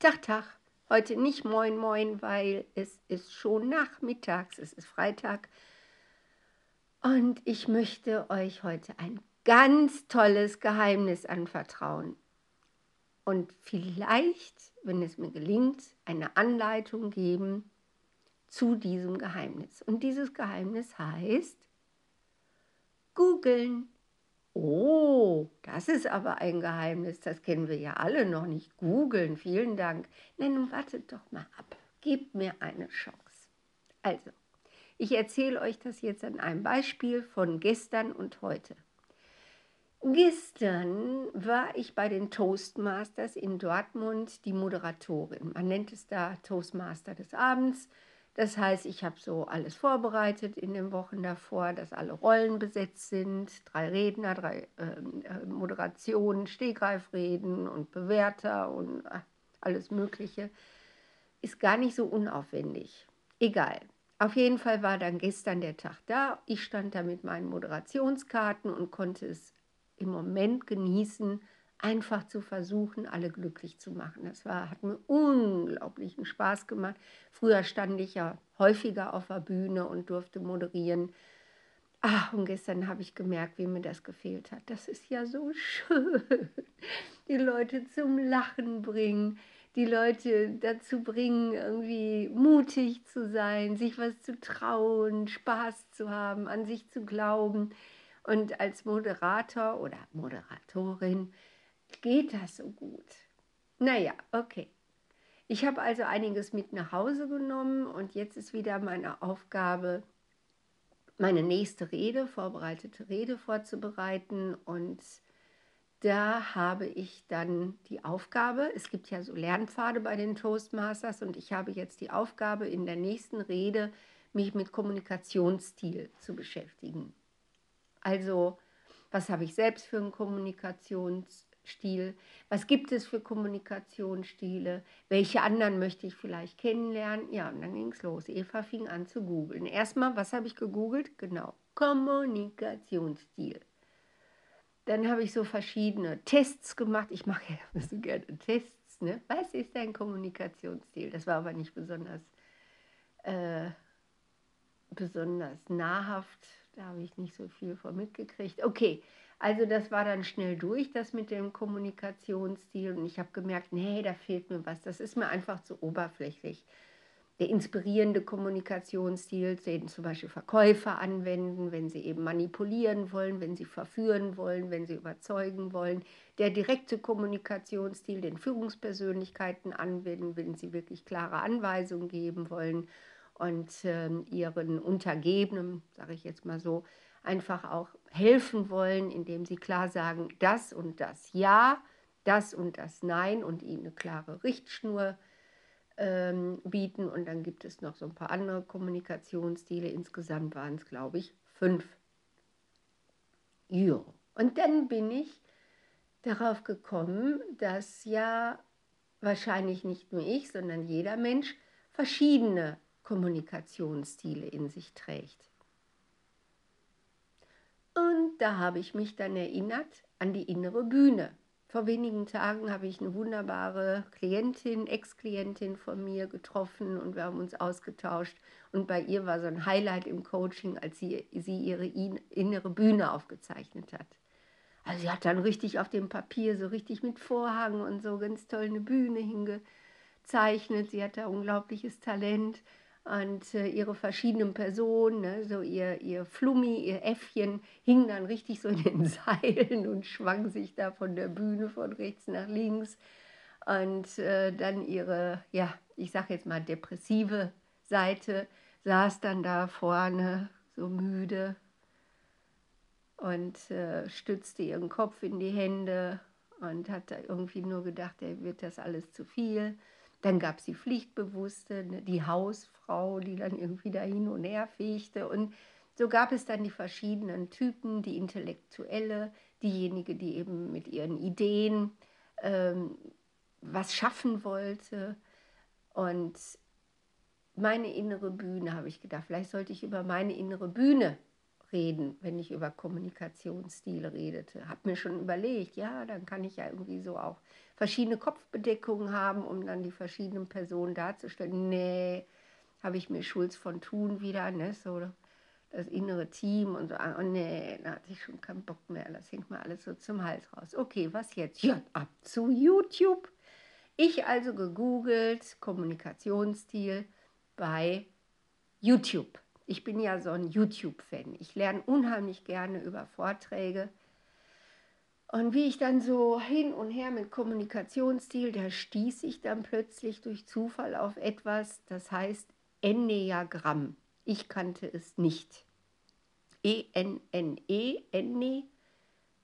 Tag, Tag. Heute nicht Moin Moin, weil es ist schon nachmittags, es ist Freitag. Und ich möchte euch heute ein ganz tolles Geheimnis anvertrauen. Und vielleicht, wenn es mir gelingt, eine Anleitung geben zu diesem Geheimnis. Und dieses Geheimnis heißt googeln. Oh, das ist aber ein Geheimnis, das kennen wir ja alle noch nicht. Googeln, vielen Dank. Nein, nun wartet doch mal ab. Gebt mir eine Chance. Also, ich erzähle euch das jetzt an einem Beispiel von gestern und heute. Gestern war ich bei den Toastmasters in Dortmund die Moderatorin. Man nennt es da Toastmaster des Abends. Das heißt, ich habe so alles vorbereitet in den Wochen davor, dass alle Rollen besetzt sind, drei Redner, drei ähm, äh, Moderationen, Stegreifreden und Bewerter und äh, alles Mögliche. Ist gar nicht so unaufwendig. Egal. Auf jeden Fall war dann gestern der Tag da. Ich stand da mit meinen Moderationskarten und konnte es im Moment genießen, einfach zu versuchen, alle glücklich zu machen. Das war, hat mir unglaublichen Spaß gemacht. Früher stand ich ja häufiger auf der Bühne und durfte moderieren. Ach, und gestern habe ich gemerkt, wie mir das gefehlt hat. Das ist ja so schön. Die Leute zum Lachen bringen, die Leute dazu bringen, irgendwie mutig zu sein, sich was zu trauen, Spaß zu haben, an sich zu glauben. Und als Moderator oder Moderatorin geht das so gut? Naja, okay. Ich habe also einiges mit nach Hause genommen und jetzt ist wieder meine Aufgabe, meine nächste Rede, vorbereitete Rede vorzubereiten. Und da habe ich dann die Aufgabe, es gibt ja so Lernpfade bei den Toastmasters und ich habe jetzt die Aufgabe, in der nächsten Rede mich mit Kommunikationsstil zu beschäftigen. Also, was habe ich selbst für einen Kommunikationsstil? Stil? Was gibt es für Kommunikationsstile? Welche anderen möchte ich vielleicht kennenlernen? Ja, und dann ging es los. Eva fing an zu googeln. Erstmal, was habe ich gegoogelt? Genau, Kommunikationsstil. Dann habe ich so verschiedene Tests gemacht. Ich mache ja so gerne Tests. Ne? Was ist dein Kommunikationsstil? Das war aber nicht besonders, äh, besonders nahrhaft. Da habe ich nicht so viel von mitgekriegt. Okay, also das war dann schnell durch, das mit dem Kommunikationsstil. Und ich habe gemerkt, nee, da fehlt mir was. Das ist mir einfach zu oberflächlich. Der inspirierende Kommunikationsstil, den zum Beispiel Verkäufer anwenden, wenn sie eben manipulieren wollen, wenn sie verführen wollen, wenn sie überzeugen wollen. Der direkte Kommunikationsstil, den Führungspersönlichkeiten anwenden, wenn sie wirklich klare Anweisungen geben wollen und äh, ihren Untergebenen, sage ich jetzt mal so, einfach auch helfen wollen, indem sie klar sagen, das und das ja, das und das nein und ihnen eine klare Richtschnur ähm, bieten. Und dann gibt es noch so ein paar andere Kommunikationsstile. Insgesamt waren es, glaube ich, fünf. Jo. Und dann bin ich darauf gekommen, dass ja wahrscheinlich nicht nur ich, sondern jeder Mensch verschiedene Kommunikationsstile in sich trägt. Da habe ich mich dann erinnert an die innere Bühne. Vor wenigen Tagen habe ich eine wunderbare Klientin, Ex-Klientin von mir getroffen und wir haben uns ausgetauscht. Und bei ihr war so ein Highlight im Coaching, als sie, sie ihre innere Bühne aufgezeichnet hat. Also sie hat dann richtig auf dem Papier, so richtig mit Vorhang und so ganz toll eine Bühne hingezeichnet. Sie hat da unglaubliches Talent und äh, ihre verschiedenen Personen, ne, so ihr, ihr Flummi, ihr Äffchen, hing dann richtig so in den Seilen und schwang sich da von der Bühne von rechts nach links. Und äh, dann ihre, ja, ich sag jetzt mal depressive Seite, saß dann da vorne so müde und äh, stützte ihren Kopf in die Hände und hat da irgendwie nur gedacht, er wird das alles zu viel. Dann gab es die Pflichtbewusste, ne, die Hausfrau, die dann irgendwie da hin und her fegte. Und so gab es dann die verschiedenen Typen, die Intellektuelle, diejenige, die eben mit ihren Ideen ähm, was schaffen wollte. Und meine innere Bühne, habe ich gedacht, vielleicht sollte ich über meine innere Bühne reden, wenn ich über Kommunikationsstile redete. Habe mir schon überlegt, ja, dann kann ich ja irgendwie so auch verschiedene Kopfbedeckungen haben, um dann die verschiedenen Personen darzustellen. Nee, habe ich mir Schulz von Thun wieder, ne, so das innere Team und so. Oh nee, da hatte ich schon keinen Bock mehr. Das hängt mir alles so zum Hals raus. Okay, was jetzt? Ja, ab zu YouTube. Ich also gegoogelt, Kommunikationsstil bei YouTube. Ich bin ja so ein YouTube-Fan. Ich lerne unheimlich gerne über Vorträge. Und wie ich dann so hin und her mit Kommunikationsstil, da stieß ich dann plötzlich durch Zufall auf etwas, das heißt Enneagramm. Ich kannte es nicht. E-N-N-E, Enne,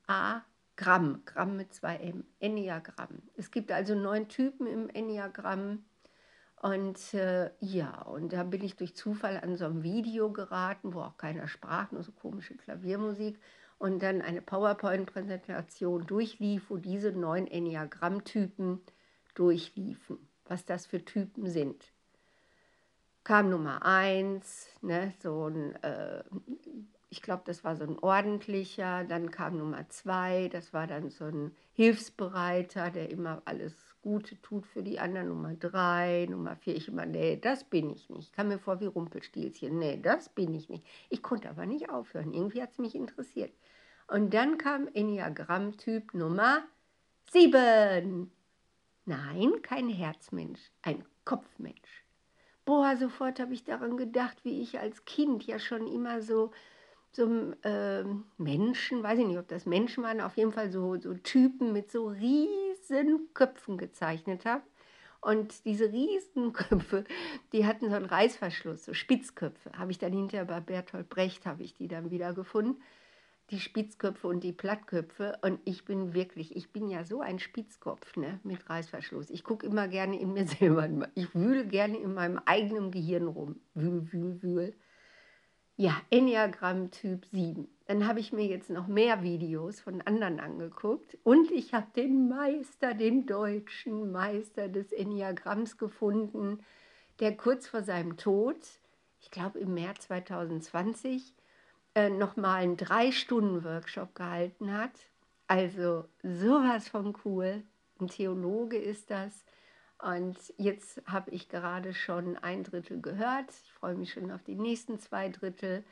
A, Gramm, Gramm mit zwei M, Enneagramm. Es gibt also neun Typen im Enneagramm. Und äh, ja, und da bin ich durch Zufall an so ein Video geraten, wo auch keiner sprach, nur so komische Klaviermusik. Und dann eine PowerPoint-Präsentation durchlief, wo diese neun Enneagramm-Typen durchliefen, was das für Typen sind. Kam Nummer eins, ne, so ein, äh, ich glaube, das war so ein ordentlicher. Dann kam Nummer zwei, das war dann so ein Hilfsbereiter, der immer alles Gute tut für die anderen. Nummer drei, Nummer vier, ich immer, nee, das bin ich nicht. Ich kam mir vor wie Rumpelstilzchen, nee, das bin ich nicht. Ich konnte aber nicht aufhören, irgendwie hat es mich interessiert. Und dann kam Enneagramm-Typ Nummer sieben. Nein, kein Herzmensch, ein Kopfmensch. Boah, sofort habe ich daran gedacht, wie ich als Kind ja schon immer so so äh, Menschen, weiß ich nicht, ob das Menschen waren, auf jeden Fall so, so Typen mit so riesen Köpfen gezeichnet habe. Und diese Riesenköpfe, die hatten so einen Reißverschluss, so Spitzköpfe. Habe ich dann hinterher bei Bertolt Brecht, habe ich die dann wieder gefunden. Die Spitzköpfe und die Plattköpfe. Und ich bin wirklich, ich bin ja so ein Spitzkopf ne, mit Reißverschluss. Ich gucke immer gerne in mir selber. Ich wühle gerne in meinem eigenen Gehirn rum. Wühl, wühl, wühl. Ja, Enneagramm Typ 7. Dann habe ich mir jetzt noch mehr Videos von anderen angeguckt und ich habe den Meister, den deutschen Meister des Enneagramms gefunden, der kurz vor seinem Tod, ich glaube im März 2020, äh, nochmal einen Drei-Stunden-Workshop gehalten hat. Also sowas von cool. Ein Theologe ist das und jetzt habe ich gerade schon ein Drittel gehört. Ich freue mich schon auf die nächsten zwei Drittel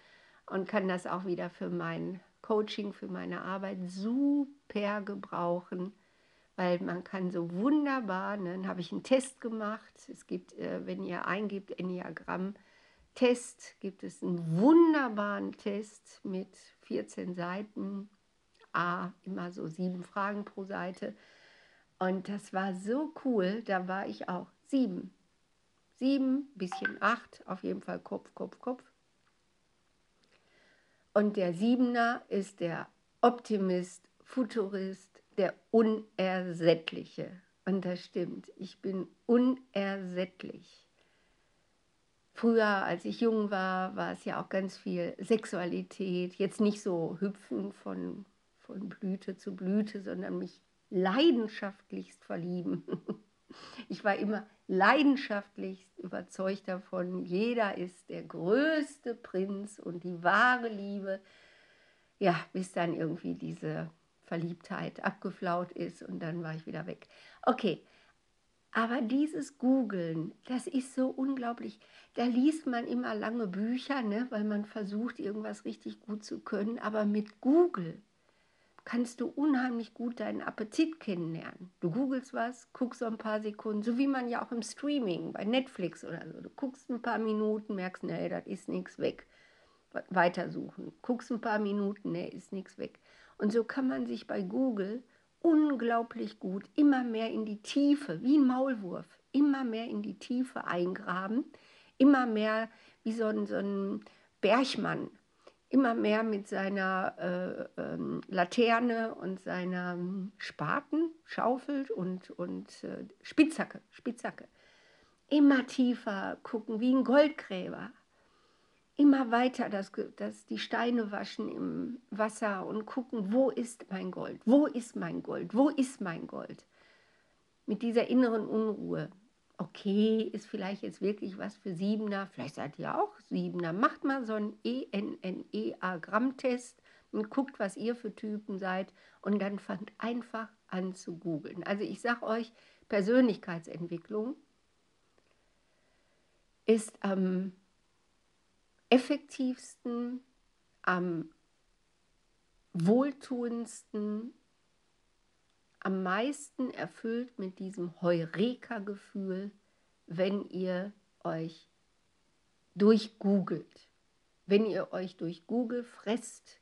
und kann das auch wieder für mein Coaching, für meine Arbeit super gebrauchen, weil man kann so wunderbar, ne, dann habe ich einen Test gemacht. Es gibt, äh, wenn ihr eingibt, Enneagramm, Test, gibt es einen wunderbaren Test mit 14 Seiten, A, immer so sieben Fragen pro Seite und das war so cool, da war ich auch sieben. Sieben, bisschen acht, auf jeden Fall Kopf, Kopf, Kopf. Und der Siebener ist der Optimist, Futurist, der Unersättliche. Und das stimmt, ich bin unersättlich. Früher, als ich jung war, war es ja auch ganz viel Sexualität. Jetzt nicht so hüpfen von, von Blüte zu Blüte, sondern mich leidenschaftlichst verlieben. Ich war immer leidenschaftlichst überzeugt davon, jeder ist der größte Prinz und die wahre Liebe. Ja, bis dann irgendwie diese Verliebtheit abgeflaut ist und dann war ich wieder weg. Okay, aber dieses Googeln, das ist so unglaublich. Da liest man immer lange Bücher, ne, weil man versucht, irgendwas richtig gut zu können. Aber mit Google kannst du unheimlich gut deinen Appetit kennenlernen. Du googelst was, guckst so ein paar Sekunden, so wie man ja auch im Streaming, bei Netflix oder so. Du guckst ein paar Minuten, merkst, nee, das ist nichts weg. Weitersuchen. Guckst ein paar Minuten, nee, ist nichts weg. Und so kann man sich bei Google unglaublich gut immer mehr in die Tiefe, wie ein Maulwurf, immer mehr in die Tiefe eingraben, immer mehr wie so ein, so ein Bergmann immer mehr mit seiner äh, ähm, Laterne und seiner ähm, Spaten schaufelt und, und äh, Spitzhacke, Spitzhacke. Immer tiefer gucken, wie ein Goldgräber. Immer weiter das, das, die Steine waschen im Wasser und gucken, wo ist mein Gold, wo ist mein Gold, wo ist mein Gold. Mit dieser inneren Unruhe. Okay, ist vielleicht jetzt wirklich was für Siebener, vielleicht seid ihr auch Siebener, macht mal so einen ENNEA-Grammtest und guckt, was ihr für Typen seid und dann fangt einfach an zu googeln. Also ich sage euch, Persönlichkeitsentwicklung ist am effektivsten, am wohltuendsten, am meisten erfüllt mit diesem Heureka-Gefühl, wenn ihr euch durchgoogelt. Wenn ihr euch durch Google fresst,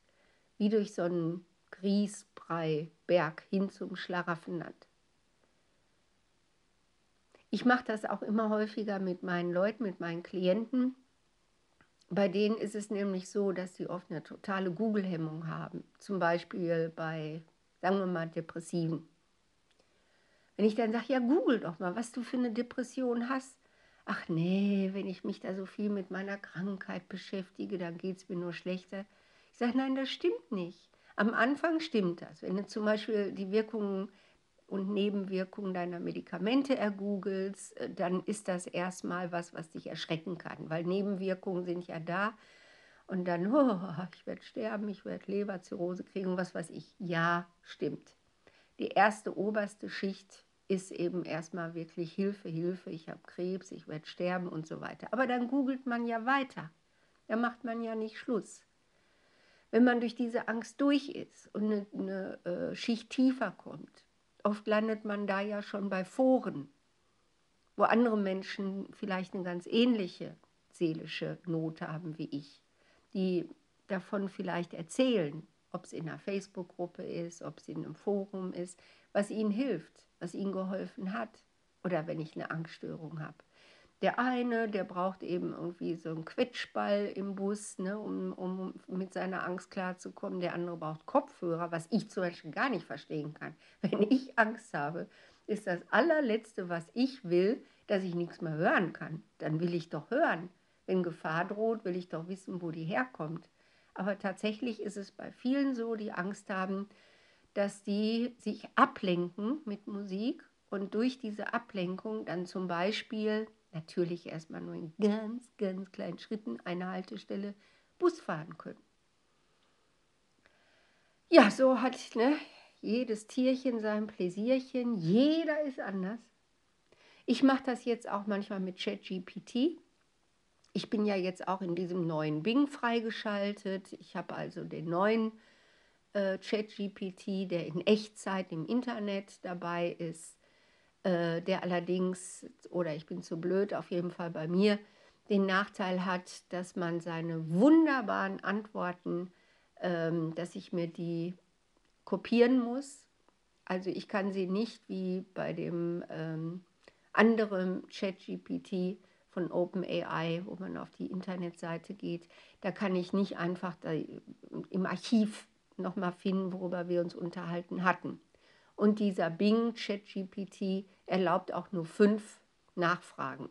wie durch so einen Grießbrei-Berg hin zum Schlaraffenland. Ich mache das auch immer häufiger mit meinen Leuten, mit meinen Klienten. Bei denen ist es nämlich so, dass sie oft eine totale Google-Hemmung haben. Zum Beispiel bei, sagen wir mal, Depressiven. Wenn ich dann sage, ja, google doch mal, was du für eine Depression hast. Ach nee, wenn ich mich da so viel mit meiner Krankheit beschäftige, dann geht es mir nur schlechter. Ich sage, nein, das stimmt nicht. Am Anfang stimmt das. Wenn du zum Beispiel die Wirkungen und Nebenwirkungen deiner Medikamente ergoogelst, äh, dann ist das erstmal was, was dich erschrecken kann, weil Nebenwirkungen sind ja da. Und dann, oh, ich werde sterben, ich werde Leberzirrhose kriegen, was weiß ich. Ja, stimmt. Die erste oberste Schicht ist eben erstmal wirklich Hilfe, Hilfe, ich habe Krebs, ich werde sterben und so weiter. Aber dann googelt man ja weiter. Da macht man ja nicht Schluss. Wenn man durch diese Angst durch ist und eine, eine äh, Schicht tiefer kommt, oft landet man da ja schon bei Foren, wo andere Menschen vielleicht eine ganz ähnliche seelische Not haben wie ich, die davon vielleicht erzählen, ob es in einer Facebook-Gruppe ist, ob es in einem Forum ist, was ihnen hilft, was ihnen geholfen hat oder wenn ich eine Angststörung habe. Der eine, der braucht eben irgendwie so einen Quetschball im Bus, ne, um, um mit seiner Angst klarzukommen. Der andere braucht Kopfhörer, was ich zum Beispiel gar nicht verstehen kann. Wenn ich Angst habe, ist das allerletzte, was ich will, dass ich nichts mehr hören kann. Dann will ich doch hören. Wenn Gefahr droht, will ich doch wissen, wo die herkommt. Aber tatsächlich ist es bei vielen so, die Angst haben, dass die sich ablenken mit Musik und durch diese Ablenkung dann zum Beispiel, natürlich erstmal nur in ganz, ganz kleinen Schritten, eine Haltestelle Bus fahren können. Ja, so hat ne, jedes Tierchen sein Pläsierchen, jeder ist anders. Ich mache das jetzt auch manchmal mit ChatGPT. Ich bin ja jetzt auch in diesem neuen Bing freigeschaltet. Ich habe also den neuen äh, ChatGPT, der in Echtzeit im Internet dabei ist, äh, der allerdings, oder ich bin zu blöd, auf jeden Fall bei mir, den Nachteil hat, dass man seine wunderbaren Antworten, ähm, dass ich mir die kopieren muss. Also ich kann sie nicht wie bei dem ähm, anderen ChatGPT von OpenAI, wo man auf die Internetseite geht, da kann ich nicht einfach im Archiv nochmal finden, worüber wir uns unterhalten hatten. Und dieser Bing ChatGPT erlaubt auch nur fünf Nachfragen.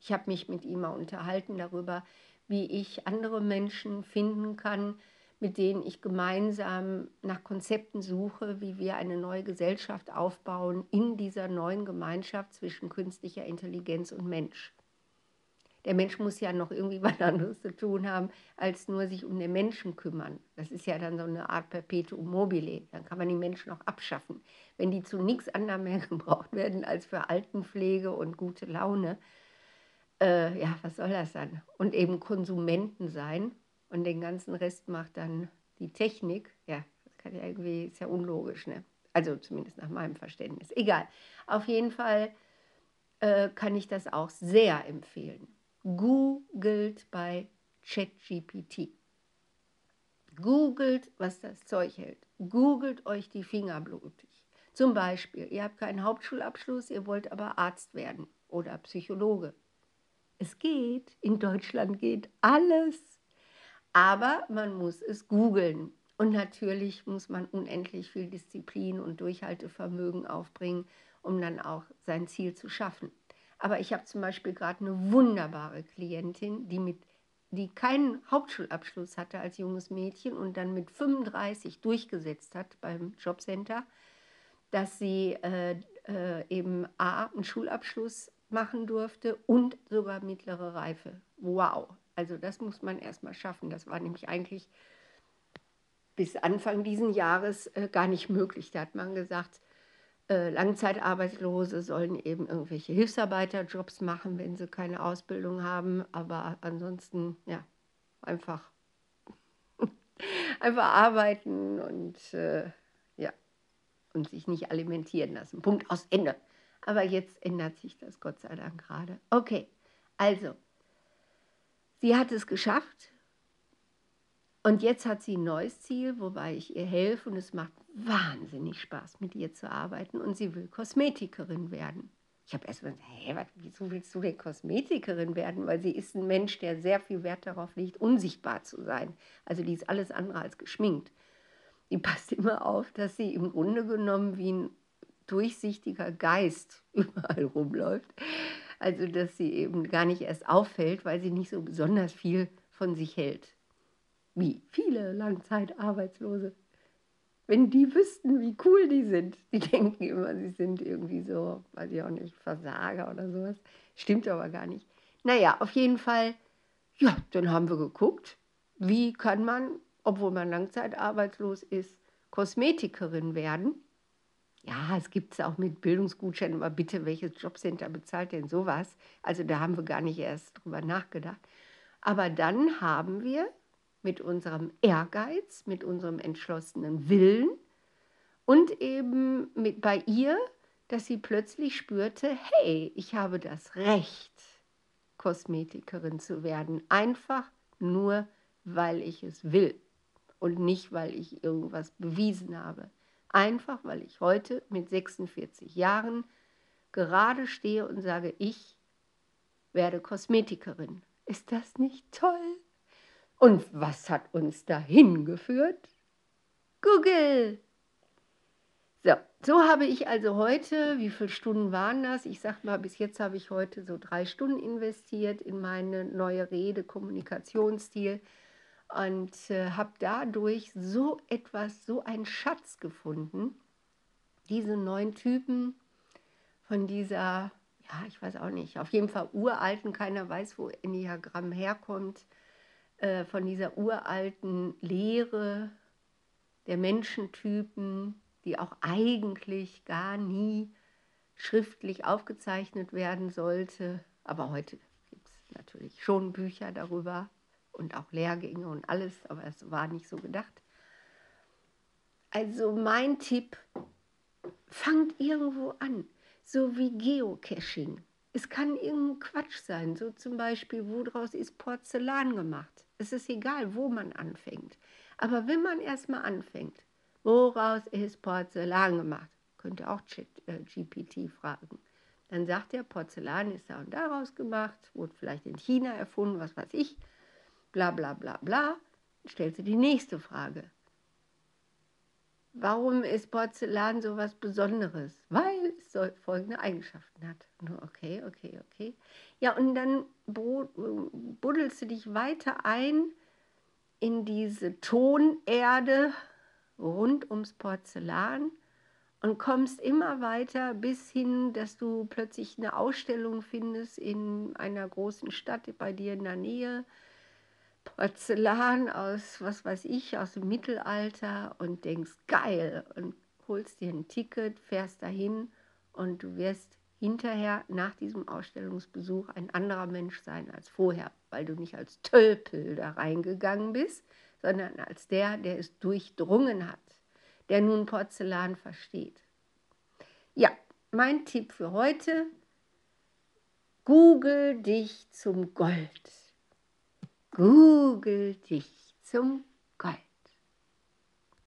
Ich habe mich mit ihm mal unterhalten darüber, wie ich andere Menschen finden kann, mit denen ich gemeinsam nach Konzepten suche, wie wir eine neue Gesellschaft aufbauen in dieser neuen Gemeinschaft zwischen künstlicher Intelligenz und Mensch der Mensch muss ja noch irgendwie was anderes zu tun haben, als nur sich um den Menschen kümmern. Das ist ja dann so eine Art Perpetuum mobile. Dann kann man die Menschen auch abschaffen. Wenn die zu nichts anderem mehr gebraucht werden als für Altenpflege und gute Laune, äh, ja, was soll das dann? Und eben Konsumenten sein und den ganzen Rest macht dann die Technik. Ja, das kann ja irgendwie, ist ja unlogisch, ne? Also zumindest nach meinem Verständnis. Egal. Auf jeden Fall äh, kann ich das auch sehr empfehlen googelt bei ChatGPT. Googelt, was das Zeug hält. Googelt euch die Finger blutig. Zum Beispiel, ihr habt keinen Hauptschulabschluss, ihr wollt aber Arzt werden oder Psychologe. Es geht, in Deutschland geht alles. Aber man muss es googeln. Und natürlich muss man unendlich viel Disziplin und Durchhaltevermögen aufbringen, um dann auch sein Ziel zu schaffen. Aber ich habe zum Beispiel gerade eine wunderbare Klientin, die, mit, die keinen Hauptschulabschluss hatte als junges Mädchen und dann mit 35 durchgesetzt hat beim Jobcenter, dass sie äh, äh, eben A, einen Schulabschluss machen durfte und sogar mittlere Reife. Wow. Also das muss man erstmal schaffen. Das war nämlich eigentlich bis Anfang diesen Jahres äh, gar nicht möglich. Da hat man gesagt, Langzeitarbeitslose sollen eben irgendwelche Hilfsarbeiterjobs machen, wenn sie keine Ausbildung haben. Aber ansonsten, ja, einfach, einfach arbeiten und äh, ja, und sich nicht alimentieren lassen. Punkt aus Ende. Aber jetzt ändert sich das Gott sei Dank gerade. Okay, also, sie hat es geschafft. Und jetzt hat sie ein neues Ziel, wobei ich ihr helfe und es macht wahnsinnig Spaß, mit ihr zu arbeiten. Und sie will Kosmetikerin werden. Ich habe erst mal gesagt, hä, was, wieso willst du denn Kosmetikerin werden? Weil sie ist ein Mensch, der sehr viel Wert darauf legt, unsichtbar zu sein. Also die ist alles andere als geschminkt. Die passt immer auf, dass sie im Grunde genommen wie ein durchsichtiger Geist überall rumläuft. Also dass sie eben gar nicht erst auffällt, weil sie nicht so besonders viel von sich hält. Wie viele Langzeitarbeitslose. Wenn die wüssten, wie cool die sind. Die denken immer, sie sind irgendwie so, weiß ich auch nicht, Versager oder sowas. Stimmt aber gar nicht. Naja, auf jeden Fall, ja, dann haben wir geguckt, wie kann man, obwohl man langzeitarbeitslos ist, Kosmetikerin werden. Ja, es gibt es auch mit Bildungsgutscheinen, aber bitte, welches Jobcenter bezahlt denn sowas? Also da haben wir gar nicht erst drüber nachgedacht. Aber dann haben wir mit unserem Ehrgeiz, mit unserem entschlossenen Willen und eben mit bei ihr, dass sie plötzlich spürte, hey, ich habe das Recht, Kosmetikerin zu werden, einfach nur, weil ich es will und nicht, weil ich irgendwas bewiesen habe. Einfach, weil ich heute mit 46 Jahren gerade stehe und sage, ich werde Kosmetikerin. Ist das nicht toll? Und was hat uns dahin geführt? Google. So, so habe ich also heute, wie viele Stunden waren das? Ich sage mal, bis jetzt habe ich heute so drei Stunden investiert in meine neue Rede, Kommunikationsstil und äh, habe dadurch so etwas, so einen Schatz gefunden. Diese neuen Typen von dieser, ja, ich weiß auch nicht, auf jeden Fall uralten, keiner weiß, wo Enneagramm herkommt, äh, von dieser uralten Lehre der Menschentypen, die auch eigentlich gar nie schriftlich aufgezeichnet werden sollte. Aber heute gibt es natürlich schon Bücher darüber und auch Lehrgänge und alles, aber es war nicht so gedacht. Also mein Tipp, fangt irgendwo an, so wie Geocaching. Es kann irgendein Quatsch sein, so zum Beispiel, woraus ist Porzellan gemacht. Es ist egal, wo man anfängt. Aber wenn man erstmal anfängt, woraus ist Porzellan gemacht, könnt ihr auch GPT äh, fragen. Dann sagt er, Porzellan ist da und daraus gemacht, wurde vielleicht in China erfunden, was weiß ich, bla bla bla bla. Stellt sie die nächste Frage. Warum ist Porzellan so was Besonderes? Weil es folgende Eigenschaften hat. Okay, okay, okay. Ja, und dann buddelst du dich weiter ein in diese Tonerde rund ums Porzellan und kommst immer weiter bis hin, dass du plötzlich eine Ausstellung findest in einer großen Stadt bei dir in der Nähe Porzellan aus, was weiß ich, aus dem Mittelalter und denkst, geil, und holst dir ein Ticket, fährst dahin und du wirst hinterher nach diesem Ausstellungsbesuch ein anderer Mensch sein als vorher, weil du nicht als Tölpel da reingegangen bist, sondern als der, der es durchdrungen hat, der nun Porzellan versteht. Ja, mein Tipp für heute, google dich zum Gold. Google dich zum Gold.